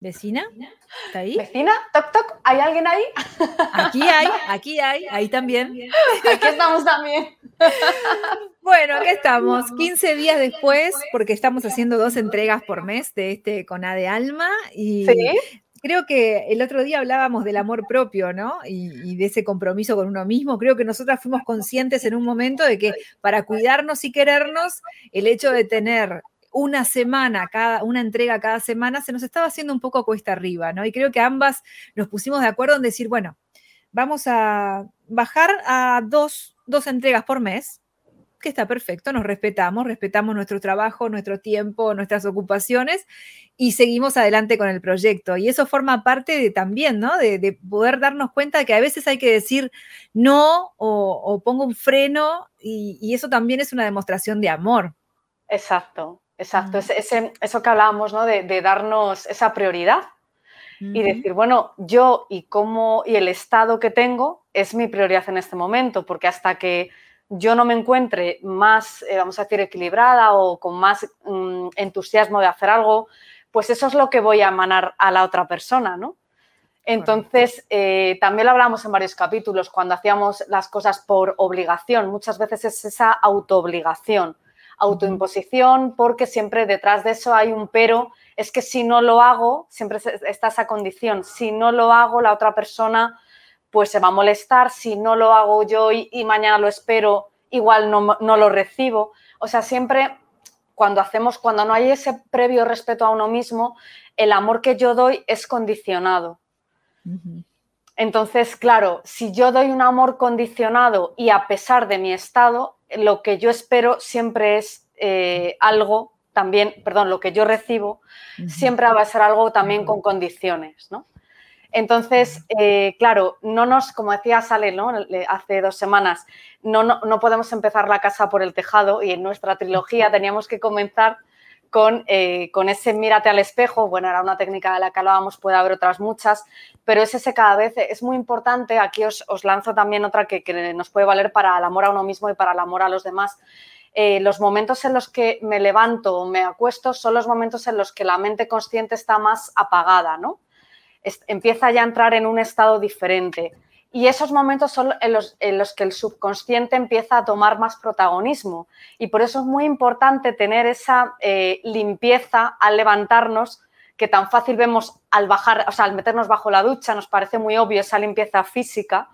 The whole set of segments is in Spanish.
¿Vecina? ¿Está ahí? ¿Vecina? ¿Toc, toc? ¿Hay alguien ahí? Aquí hay, aquí hay, ahí también. Aquí estamos también. Bueno, aquí estamos, 15 días después, porque estamos haciendo dos entregas por mes de este Coná de Alma. Y ¿Sí? creo que el otro día hablábamos del amor propio, ¿no? Y, y, de ese compromiso con uno mismo. Creo que nosotras fuimos conscientes en un momento de que para cuidarnos y querernos, el hecho de tener una semana, cada, una entrega cada semana, se nos estaba haciendo un poco cuesta arriba, ¿no? Y creo que ambas nos pusimos de acuerdo en decir, bueno, vamos a bajar a dos, dos entregas por mes, que está perfecto, nos respetamos, respetamos nuestro trabajo, nuestro tiempo, nuestras ocupaciones y seguimos adelante con el proyecto. Y eso forma parte de, también, ¿no? De, de, poder darnos cuenta que a veces hay que decir no o, o pongo un freno y, eso también es una demostración de amor. Exacto, exacto. Mm. Ese, eso que hablábamos, ¿no? De, de darnos esa prioridad y decir, bueno, yo y cómo y el estado que tengo es mi prioridad en este momento, porque hasta que yo no me encuentre más, eh, vamos a decir, equilibrada o con más mm, entusiasmo de hacer algo, pues eso es lo que voy a emanar a la otra persona, ¿no? Entonces, eh, también lo hablamos en varios capítulos, cuando hacíamos las cosas por obligación, muchas veces es esa autoobligación, autoimposición, porque siempre detrás de eso hay un pero, es que si no lo hago, siempre está esa condición, si no lo hago, la otra persona pues se va a molestar, si no lo hago yo y, y mañana lo espero, igual no, no, lo recibo. O sea, siempre cuando hacemos, cuando no hay ese previo respeto a uno mismo, el amor que yo doy es condicionado. Uh -huh. Entonces, claro, si yo doy un amor condicionado y a pesar de mi estado, lo que yo espero siempre es eh, algo también, perdón, lo que yo recibo, uh -huh. siempre va a ser algo también con condiciones, ¿no? Entonces, eh, claro, no nos, como decía Sale ¿no? hace dos semanas, no, no, no, podemos empezar la casa por el tejado y en nuestra trilogía teníamos que comenzar con, eh, con, ese mírate al espejo. Bueno, era una técnica de la que hablábamos, puede haber otras muchas, pero es ese cada vez, es muy importante. Aquí os, os lanzo también otra que, que, nos puede valer para el amor a uno mismo y para el amor a los demás. Eh, los momentos en los que me levanto o me acuesto son los momentos en los que la mente consciente está más apagada, ¿no? empieza ya a entrar en un estado diferente. Y esos momentos son en los, en los, que el subconsciente empieza a tomar más protagonismo. Y por eso es muy importante tener esa eh, limpieza al levantarnos, que tan fácil vemos al bajar, o sea, al meternos bajo la ducha, nos parece muy obvio esa limpieza física.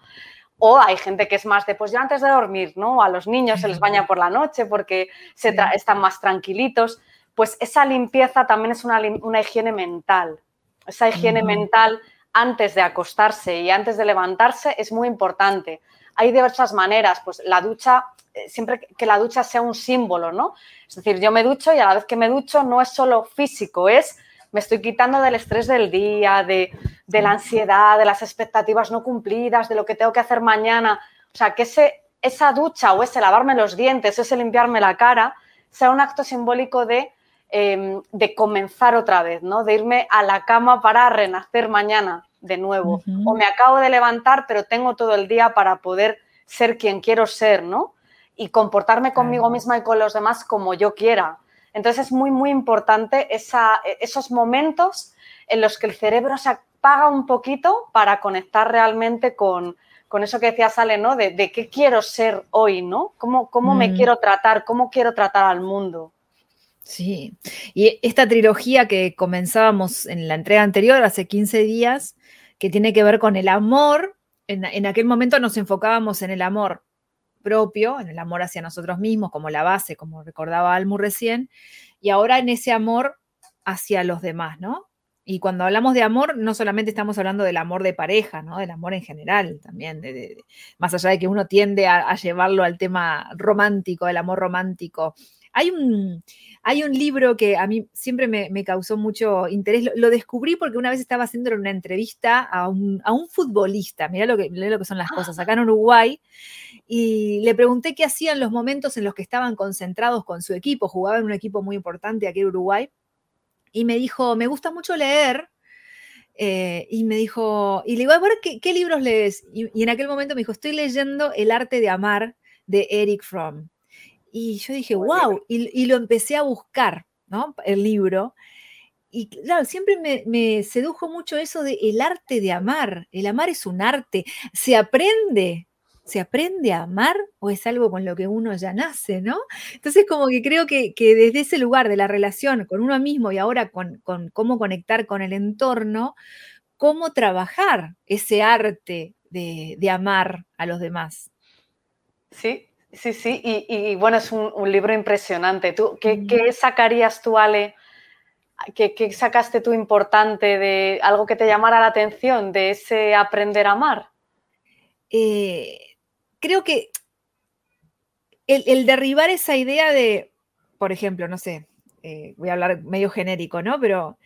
O hay gente que es más de, pues ya antes de dormir, ¿no? A los niños se les baña por la noche porque se están más tranquilitos. Pues esa limpieza también es una, una higiene mental esa higiene mental antes de acostarse y antes de levantarse es muy importante. Hay diversas maneras, pues la ducha, eh, siempre que la ducha sea un símbolo, ¿no? Es decir, yo me ducho y a la vez que me ducho no es solo físico, es me estoy quitando del estrés del día, de, la ansiedad, de las expectativas no cumplidas, de lo que tengo que hacer mañana. O sea, que ese, esa ducha o ese lavarme los dientes, ese limpiarme la cara, sea un acto simbólico de eh, de comenzar otra vez, ¿no? De irme a la cama para renacer mañana de nuevo. Uh -huh. O me acabo de levantar, pero tengo todo el día para poder ser quien quiero ser, ¿no? Y comportarme conmigo misma y con los demás como yo quiera. Entonces es muy, muy importante esa, esos momentos en los que el cerebro se apaga un poquito para conectar realmente con, con eso que decía Sale, ¿no? De, de, qué quiero ser hoy, ¿no? ¿Cómo, cómo mm. me quiero tratar? ¿Cómo quiero tratar al mundo? Sí, y esta trilogía que comenzábamos en la entrega anterior, hace 15 días, que tiene que ver con el amor, en, aquel momento nos enfocábamos en el amor propio, en el amor hacia nosotros mismos, como la base, como recordaba Almu recién, y ahora en ese amor hacia los demás, ¿no? Y cuando hablamos de amor, no solamente estamos hablando del amor de pareja, ¿no? Del amor en general también, de, más allá de que uno tiende a, a llevarlo al tema romántico, el amor romántico, Hay un, hay un libro que a mí siempre me, causó mucho interés. Lo, descubrí porque una vez estaba haciendo una entrevista a un, futbolista. Mirá lo, que, lo que son las cosas. Acá en Uruguay. Y le pregunté qué hacían los momentos en los que estaban concentrados con su equipo. Jugaba en un equipo muy importante aquí en Uruguay. Y me dijo, me gusta mucho leer. Eh, y me dijo, y le digo, a ver, ¿qué, libros lees? Y, y, en aquel momento me dijo, estoy leyendo El arte de amar de Eric Fromm. Y yo dije, wow, y, lo empecé a buscar, ¿no? El libro. Y claro, siempre me, sedujo mucho eso de el arte de amar. El amar es un arte. Se aprende, se aprende a amar o es algo con lo que uno ya nace, ¿no? Entonces, como que creo que, desde ese lugar de la relación con uno mismo y ahora con, con, cómo conectar con el entorno, cómo trabajar ese arte de, de amar a los demás. Sí, Sí, sí, y, bueno, es un, libro impresionante. ¿Tú, qué, sacarías tú, Ale? ¿Qué, sacaste tú importante de algo que te llamara la atención de ese aprender a amar? Eh, creo que el, derribar esa idea de, por ejemplo, no sé, eh, voy a hablar medio genérico, ¿no? Pero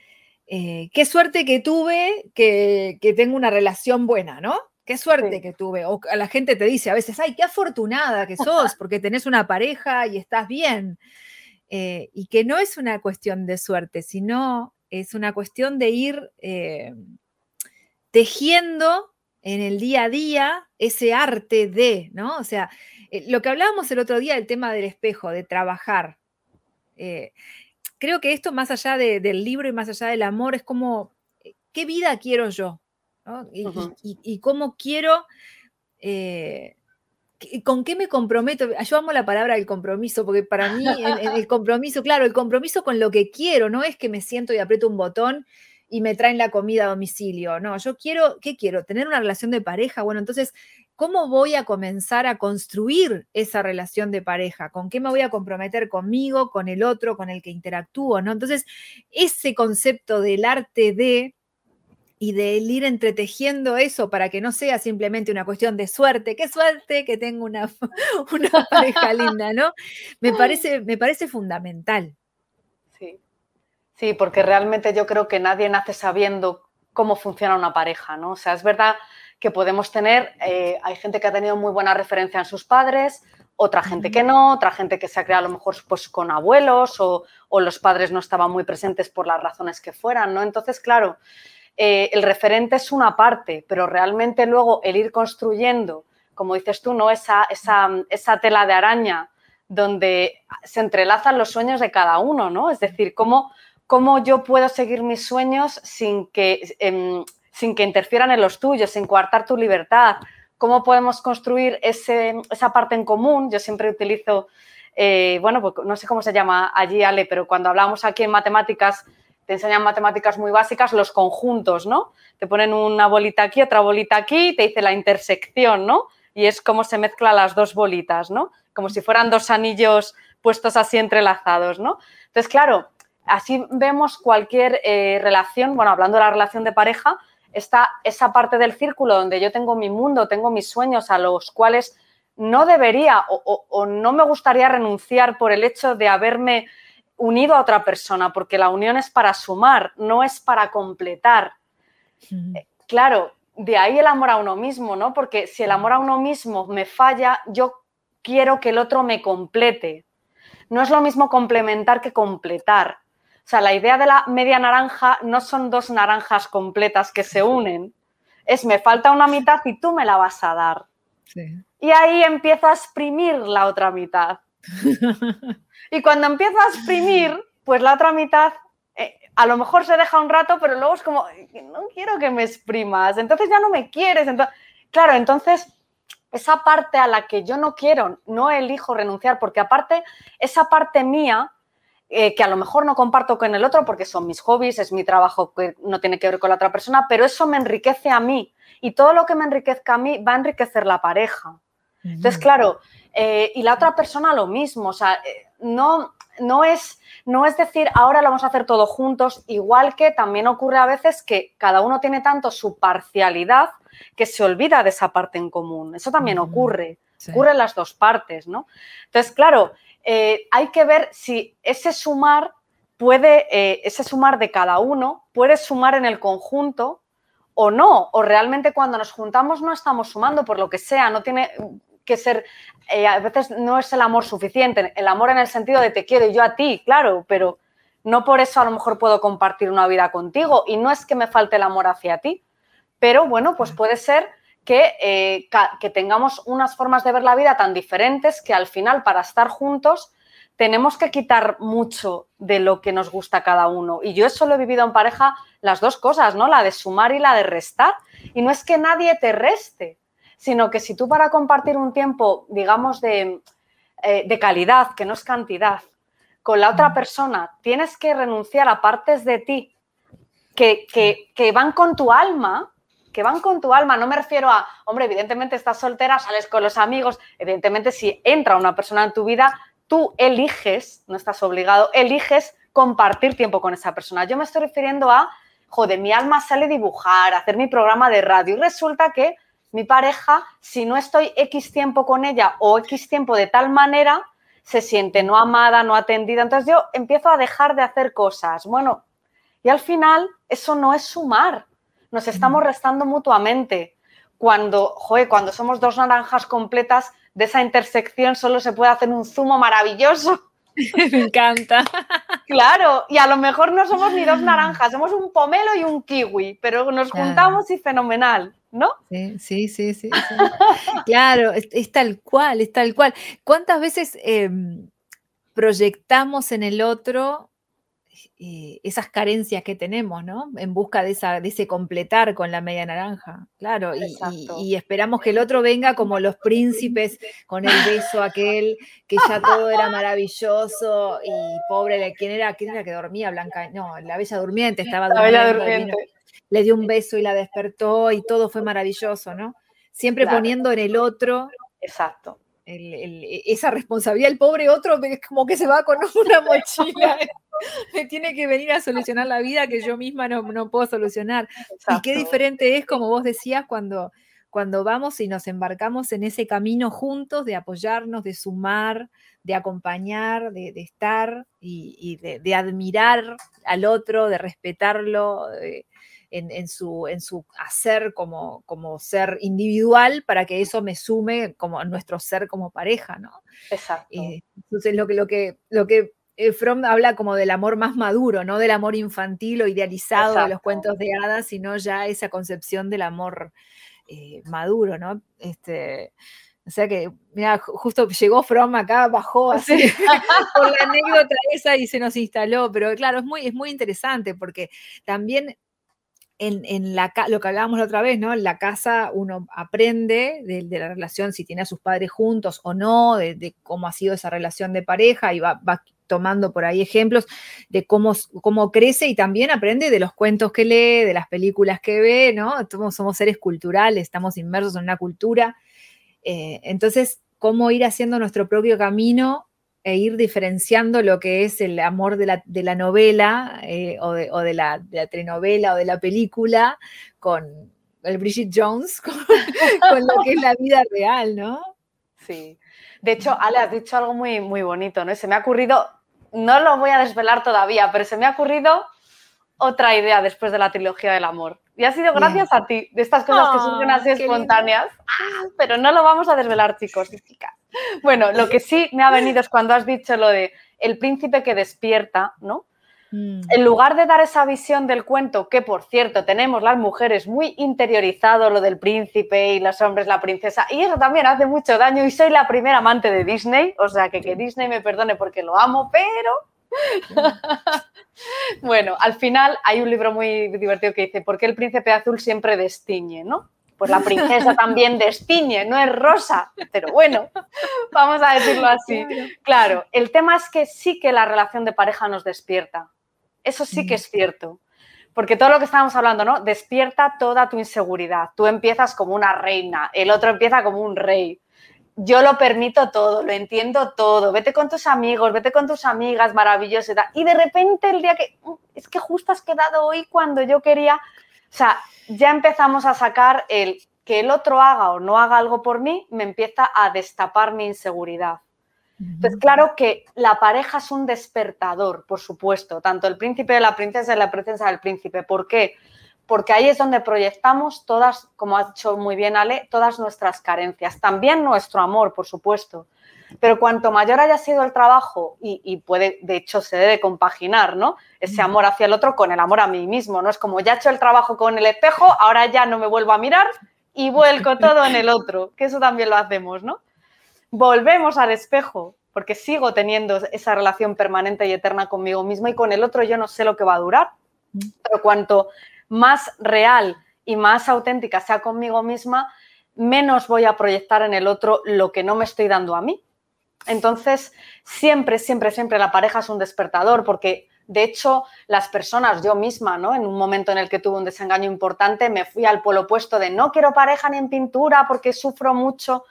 eh, qué suerte que tuve que, que tengo una relación buena, ¿no? Qué suerte que tuve. O la gente te dice a veces, ay, qué afortunada que sos porque tenés una pareja y estás bien. Eh, y que no es una cuestión de suerte, sino es una cuestión de ir eh, tejiendo en el día a día ese arte de, ¿no? O sea, eh, lo que hablábamos el otro día del tema del espejo, de trabajar. creo que esto, más allá del libro y más allá del amor, es como, ¿qué vida quiero yo? Y, cómo quiero, eh, con qué me comprometo. Yo amo la palabra del compromiso, porque para mí el, compromiso, claro, el compromiso con lo que quiero, no es que me siento y aprieto un botón y me traen la comida a domicilio. No, yo quiero, ¿qué quiero? Tener una relación de pareja. Bueno, entonces, ¿cómo voy a comenzar a construir esa relación de pareja? ¿Con qué me voy a comprometer conmigo, con el otro, con el que interactúo? ¿no? Entonces, ese concepto del arte de y de ir entretejiendo eso para que no sea simplemente una cuestión de suerte, qué suerte que tengo una, una pareja linda, ¿no? Me parece, me parece fundamental. Sí. sí, porque realmente yo creo que nadie nace sabiendo cómo funciona una pareja, ¿no? O sea, es verdad que podemos tener, eh, hay gente que ha tenido muy buena referencia en sus padres, otra gente que no, otra gente que se ha creado a lo mejor pues, con abuelos o, o los padres no estaban muy presentes por las razones que fueran, ¿no? Entonces, claro, eh, el referente es una parte, pero realmente luego el ir construyendo, como dices tú, ¿no? esa, esa, tela de araña donde se entrelazan los sueños de cada uno, ¿no? Es decir, cómo, cómo yo puedo seguir mis sueños sin que, em, sin que interfieran en los tuyos, sin coartar tu libertad. ¿Cómo podemos construir esa parte en común? Yo siempre utilizo, eh, bueno, pues no sé cómo se llama allí, Ale, pero cuando hablamos aquí en matemáticas, te enseñan matemáticas muy básicas, los conjuntos, ¿no? Te ponen una bolita aquí, otra bolita aquí, y te dice la intersección, ¿no? Y es como se mezclan las dos bolitas, ¿no? Como si fueran dos anillos puestos así entrelazados, ¿no? Entonces, claro, así vemos cualquier eh, relación, bueno, hablando de la relación de pareja, está esa parte del círculo donde yo tengo mi mundo, tengo mis sueños a los cuales no debería o no me gustaría renunciar por el hecho de haberme unido a otra persona, porque la unión es para sumar, no es para completar. Eh, claro, de ahí el amor a uno mismo, ¿no? Porque si el amor a uno mismo me falla, yo quiero que el otro me complete. No es lo mismo complementar que completar. O sea, la idea de la media naranja no son dos naranjas completas que se unen. Es me falta una mitad y tú me la vas a dar. Y ahí empieza a exprimir la otra mitad. Y cuando empieza a exprimir, pues la otra mitad eh, a lo mejor se deja un rato, pero luego es como, no quiero que me exprimas, entonces ya no me quieres. Entonces, claro, entonces esa parte a la que yo no quiero, no elijo renunciar, porque aparte, esa parte mía, eh, que a lo mejor no comparto con el otro porque son mis hobbies, es mi trabajo que no tiene que ver con la otra persona, pero eso me enriquece a mí y todo lo que me enriquezca a mí va a enriquecer la pareja. Entonces, claro, eh, y la otra persona lo mismo, o sea, no, no, es, no es decir, ahora lo vamos a hacer todos juntos, igual que también ocurre a veces que cada uno tiene tanto su parcialidad que se olvida de esa parte en común. Eso también ocurre. ocurre en las dos partes, ¿no? Entonces, claro, eh, hay que ver si ese sumar puede, eh, ese sumar de cada uno puede sumar en el conjunto o no, o realmente cuando nos juntamos no estamos sumando por lo que sea, no tiene que ser, eh, a veces no es el amor suficiente, el amor en el sentido de te quiero yo a ti, claro, pero no por eso a lo mejor puedo compartir una vida contigo y no es que me falte el amor hacia ti, pero bueno, pues puede ser que, eh, que tengamos unas formas de ver la vida tan diferentes que al final para estar juntos tenemos que quitar mucho de lo que nos gusta a cada uno. Y yo eso lo he vivido en pareja las dos cosas, ¿no? La de sumar y la de restar. Y no es que nadie te reste, sino que si tú para compartir un tiempo, digamos, de, eh, de calidad, que no es cantidad, con la otra persona, tienes que renunciar a partes de ti que, que, van con tu alma, que van con tu alma. No me refiero a, hombre, evidentemente estás soltera, sales con los amigos, evidentemente si entra una persona en tu vida, tú eliges, no estás obligado, eliges compartir tiempo con esa persona. Yo me estoy refiriendo a, joder, mi alma sale a dibujar, a hacer mi programa de radio y resulta que mi pareja, si no estoy X tiempo con ella o X tiempo de tal manera, se siente no amada, no atendida. Entonces yo empiezo a dejar de hacer cosas. Bueno, y al final eso no es sumar, nos estamos restando mutuamente. Cuando, joder, cuando somos dos naranjas completas, de esa intersección solo se puede hacer un zumo maravilloso. Me encanta. Claro, y a lo mejor no somos ni dos naranjas, somos un pomelo y un kiwi, pero nos juntamos y fenomenal. ¿no? Sí, sí, sí, sí. claro, es, tal cual, es tal cual. ¿Cuántas veces em, proyectamos en el otro eh, esas carencias que tenemos, ¿no? En busca de, esa, de ese completar con la media naranja, claro, y, esperamos que el otro venga como los príncipes con el beso aquel, que ya todo era maravilloso y pobre, ¿quién era? ¿Quién era que dormía? Blanca, no, la bella durmiente estaba durmiendo. La bella durmiente le dio un beso y la despertó y todo fue maravilloso, ¿no? Siempre poniendo en el otro. Exacto. Esa responsabilidad, el pobre otro es como que se va con una mochila, me tiene que venir a solucionar la vida que yo misma no, puedo solucionar. Y qué diferente es, como vos decías, cuando, cuando vamos y nos embarcamos en ese camino juntos de apoyarnos, de sumar, de acompañar, de, estar y, de, admirar al otro, de respetarlo en, su, en su hacer como, como ser individual para que eso me sume como a nuestro ser como pareja, ¿no? Exacto. Eh, entonces, lo que, lo que, lo que eh, Fromm habla como del amor más maduro, no del amor infantil o idealizado de los cuentos de hadas, sino ya esa concepción del amor eh, maduro, ¿no? Este, o sea que, mira, justo llegó Fromm acá, bajó así por la anécdota esa y se nos instaló, pero claro, es muy, es muy interesante porque también en, la, lo que hablábamos la otra vez, ¿no? En la casa uno aprende de, la relación, si tiene a sus padres juntos o no, de, cómo ha sido esa relación de pareja y va, tomando por ahí ejemplos de cómo, cómo crece y también aprende de los cuentos que lee, de las películas que ve, ¿no? Somos, seres culturales, estamos inmersos en una cultura. Eh, entonces, cómo ir haciendo nuestro propio camino e ir diferenciando lo que es el amor de la, novela eh, o, de, la, de, telenovela o de la película con el Bridget Jones, con, lo que es la vida real, ¿no? Sí. De hecho, Ale, has dicho algo muy, muy bonito, ¿no? Se me ha ocurrido, no lo voy a desvelar todavía, pero se me ha ocurrido otra idea después de la trilogía del amor. Y ha sido gracias a ti, de estas cosas que surgen así espontáneas. Ah, pero no lo vamos a desvelar, chicos y chicas. Bueno, lo que sí me ha venido es cuando has dicho lo de el príncipe que despierta, ¿no? Mm. En lugar de dar esa visión del cuento, que por cierto tenemos las mujeres muy interiorizado lo del príncipe y los hombres la princesa, y eso también hace mucho daño y soy la primera amante de Disney, o sea que que Disney me perdone porque lo amo, pero... bueno, al final hay un libro muy divertido que dice, ¿por qué el príncipe azul siempre destiñe, no? Pues la princesa también destiñe, no es rosa, pero bueno, vamos a decirlo así. Claro, el tema es que sí que la relación de pareja nos despierta. Eso sí que es cierto. Porque todo lo que estábamos hablando, ¿no? Despierta toda tu inseguridad. Tú empiezas como una reina, el otro empieza como un rey. Yo lo permito todo, lo entiendo todo. Vete con tus amigos, vete con tus amigas, maravilloso. Y de repente el día que, mm, es que justo has quedado hoy cuando yo quería, o sea, ya empezamos a sacar el que el otro haga o no haga algo por mí me empieza a destapar mi inseguridad. Entonces, claro que la pareja es un despertador, por supuesto, tanto el príncipe de la princesa y la princesa del príncipe. ¿Por qué? Porque ahí es donde proyectamos todas, como ha dicho muy bien Ale, todas nuestras carencias, también nuestro amor, por supuesto. Pero cuanto mayor haya sido el trabajo, y, puede, de hecho, se debe compaginar, ¿no? Ese amor hacia el otro con el amor a mí mismo, ¿no? Es como ya he hecho el trabajo con el espejo, ahora ya no me vuelvo a mirar y vuelco todo en el otro, que eso también lo hacemos, ¿no? Volvemos al espejo, porque sigo teniendo esa relación permanente y eterna conmigo mismo y con el otro yo no sé lo que va a durar, pero cuanto más real y más auténtica sea conmigo misma, menos voy a proyectar en el otro lo que no me estoy dando a mí. Entonces, siempre, siempre, siempre la pareja es un despertador porque, de hecho, las personas, yo misma, ¿no? En un momento en el que tuve un desengaño importante, me fui al polo opuesto de no quiero pareja ni en pintura porque sufro mucho.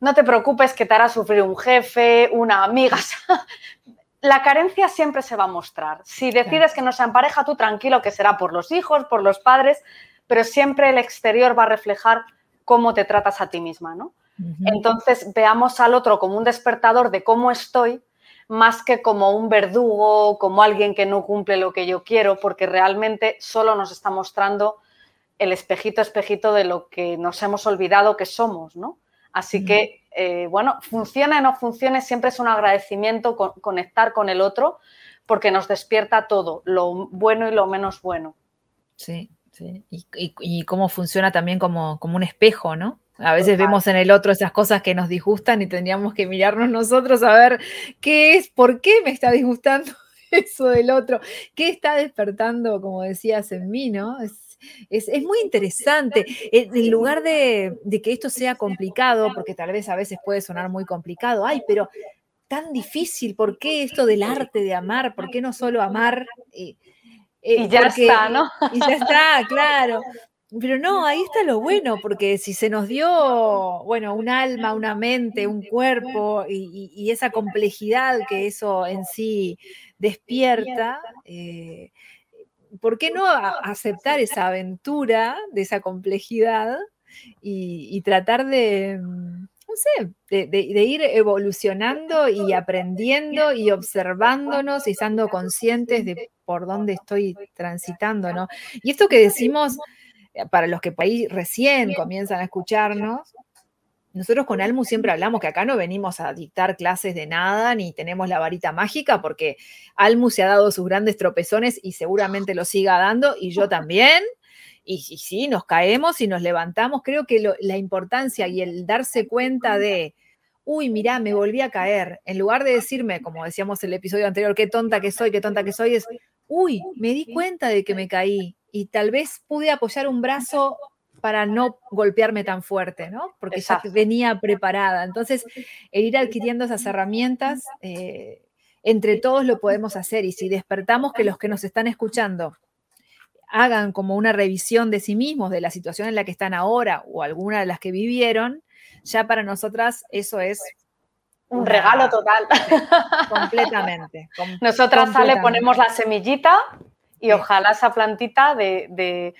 No te preocupes que te hará sufrir un jefe, una amiga. la carencia siempre se va a mostrar. Si decides que no sea en pareja, tú tranquilo que será por los hijos, por los padres, pero siempre el exterior va a reflejar cómo te tratas a ti misma, ¿no? Entonces veamos al otro como un despertador de cómo estoy, más que como un verdugo, como alguien que no cumple lo que yo quiero, porque realmente solo nos está mostrando el espejito, espejito de lo que nos hemos olvidado que somos, ¿no? Así que, eh, bueno, funcione o no funcione, siempre es un agradecimiento conectar con el otro, porque nos despierta todo, lo bueno y lo menos bueno. Sí, sí. Y, cómo funciona también como, como un espejo, ¿no? A veces vemos en el otro esas cosas que nos disgustan y tendríamos que mirarnos nosotros a ver qué es, por qué me está disgustando eso del otro, qué está despertando, como decías, en mí, ¿no? Es, muy interesante. En lugar de, que esto sea complicado, porque tal vez a veces puede sonar muy complicado, ay, pero tan difícil, ¿por qué esto del arte de amar? ¿Por qué no solo amar? y ya está, ¿no? Y ya está, claro. Pero no, ahí está lo bueno, porque si se nos dio, bueno, un alma, una mente, un cuerpo y, esa complejidad que eso en sí despierta, eh, ¿por qué no aceptar esa aventura de esa complejidad y, tratar de, no sé, de, ir evolucionando y aprendiendo y observándonos y estando conscientes de por dónde estoy transitando, ¿no? Y esto que decimos para los que por ahí recién comienzan a escucharnos, nosotros con Almu siempre hablamos que acá no venimos a dictar clases de nada ni tenemos la varita mágica porque Almu se ha dado sus grandes tropezones y seguramente lo siga dando y yo también. Y, sí, nos caemos y nos levantamos. Creo que la importancia y el darse cuenta de, uy, mirá, me volví a caer, en lugar de decirme, como decíamos en el episodio anterior, qué tonta que soy, qué tonta que soy, es, uy, me di cuenta de que me caí y tal vez pude apoyar un brazo para no golpearme tan fuerte, ¿no? Porque ya venía preparada. Entonces, el ir adquiriendo esas herramientas, eh, entre todos lo podemos hacer y si despertamos que los que nos están escuchando hagan como una revisión de sí mismos, de la situación en la que están ahora o alguna de las que vivieron, ya para nosotras eso es un regalo total. Completamente. Nosotras sale, ponemos la semillita y ojalá esa plantita de,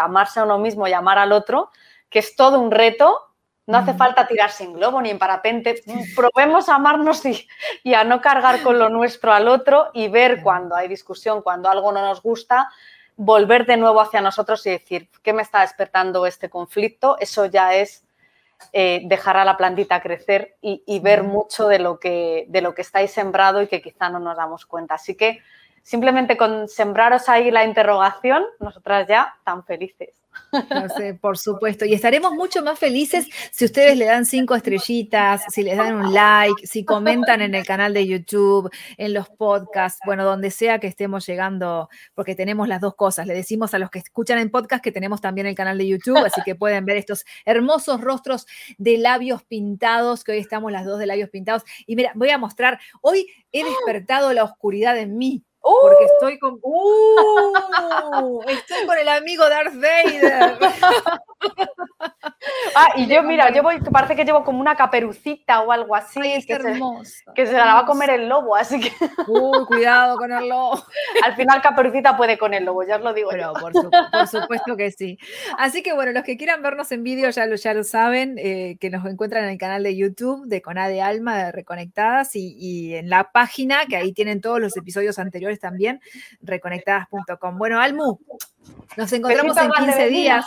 amarse a uno mismo y amar al otro, que es todo un reto, no hace falta tirarse en globo ni en parapente. Probemos a amarnos y, a no cargar con lo nuestro al otro y ver cuando hay discusión, cuando algo no nos gusta, volver de nuevo hacia nosotros y decir, ¿qué me está despertando este conflicto? Eso ya es eh, dejar a la plantita crecer y, y ver mucho de lo, que, de lo que estáis sembrado y que quizá no nos damos cuenta. Así que simplemente con sembraros ahí la interrogación, nosotras ya tan felices. No sé, por supuesto. Y estaremos mucho más felices si ustedes le dan cinco estrellitas, si les dan un like, si comentan en el canal de YouTube, en los podcasts, bueno, donde sea que estemos llegando, porque tenemos las dos cosas. Le decimos a los que escuchan en podcast que tenemos también el canal de YouTube, así que pueden ver estos hermosos rostros de labios pintados, que hoy estamos las dos de labios pintados. Y mira, voy a mostrar, hoy he despertado la oscuridad en mí. Porque estoy con. ¡Uh! Estoy con el amigo Darth Vader. Ah, y yo, mira, yo voy, parece que llevo como una caperucita o algo así. Ay, es que, se, hermoso. que se la va a comer el lobo, así que Uy, cuidado con el lobo. al final caperucita puede con el lobo, ya os lo digo Pero yo. por, su- por supuesto que sí. Así que bueno, los que quieran vernos en vídeo ya lo, ya lo saben, eh, que nos encuentran en el canal de YouTube de Coná de Alma de Reconectadas y, y en la página, que ahí tienen todos los episodios anteriores también, reconectadas.com. Bueno, Almu, nos encontramos en grande, 15 vecina. días.